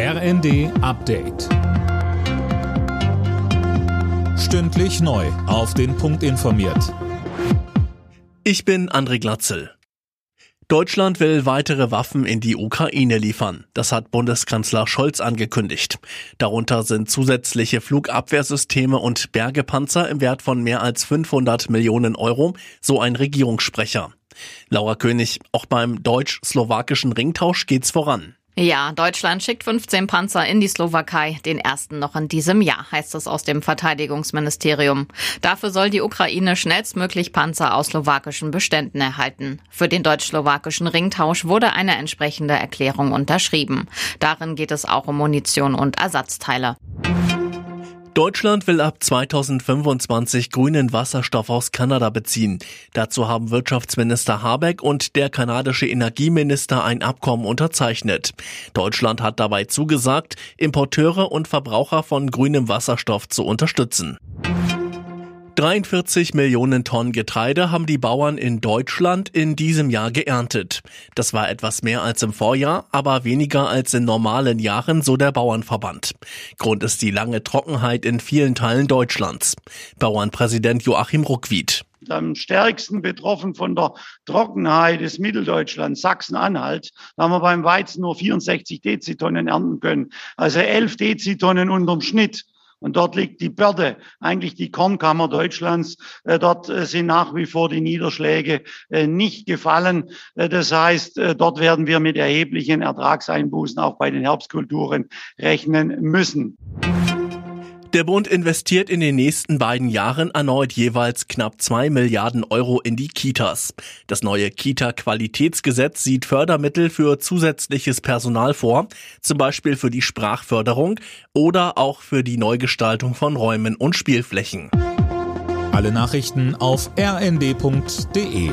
RND Update. Stündlich neu. Auf den Punkt informiert. Ich bin André Glatzel. Deutschland will weitere Waffen in die Ukraine liefern. Das hat Bundeskanzler Scholz angekündigt. Darunter sind zusätzliche Flugabwehrsysteme und Bergepanzer im Wert von mehr als 500 Millionen Euro, so ein Regierungssprecher. Laura König, auch beim deutsch-slowakischen Ringtausch geht's voran. Ja, Deutschland schickt 15 Panzer in die Slowakei, den ersten noch in diesem Jahr, heißt es aus dem Verteidigungsministerium. Dafür soll die Ukraine schnellstmöglich Panzer aus slowakischen Beständen erhalten. Für den deutsch-slowakischen Ringtausch wurde eine entsprechende Erklärung unterschrieben. Darin geht es auch um Munition und Ersatzteile. Deutschland will ab 2025 grünen Wasserstoff aus Kanada beziehen. Dazu haben Wirtschaftsminister Habeck und der kanadische Energieminister ein Abkommen unterzeichnet. Deutschland hat dabei zugesagt, Importeure und Verbraucher von grünem Wasserstoff zu unterstützen. 43 Millionen Tonnen Getreide haben die Bauern in Deutschland in diesem Jahr geerntet. Das war etwas mehr als im Vorjahr, aber weniger als in normalen Jahren, so der Bauernverband. Grund ist die lange Trockenheit in vielen Teilen Deutschlands. Bauernpräsident Joachim Ruckwied am stärksten betroffen von der Trockenheit des Mitteldeutschlands, Sachsen-Anhalt. Da haben wir beim Weizen nur 64 Dezitonnen ernten können, also 11 Dezitonnen unterm Schnitt. Und dort liegt die Börde, eigentlich die Kornkammer Deutschlands. Äh, dort äh, sind nach wie vor die Niederschläge äh, nicht gefallen. Das heißt, dort werden wir mit erheblichen Ertragseinbußen auch bei den Herbstkulturen rechnen müssen. Der Bund investiert in den nächsten beiden Jahren erneut jeweils knapp zwei Milliarden Euro in die Kitas. Das neue Kita-Qualitätsgesetz sieht Fördermittel für zusätzliches Personal vor, zum Beispiel für die Sprachförderung oder auch für die Neugestaltung von Räumen und Spielflächen. Alle Nachrichten auf rnd.de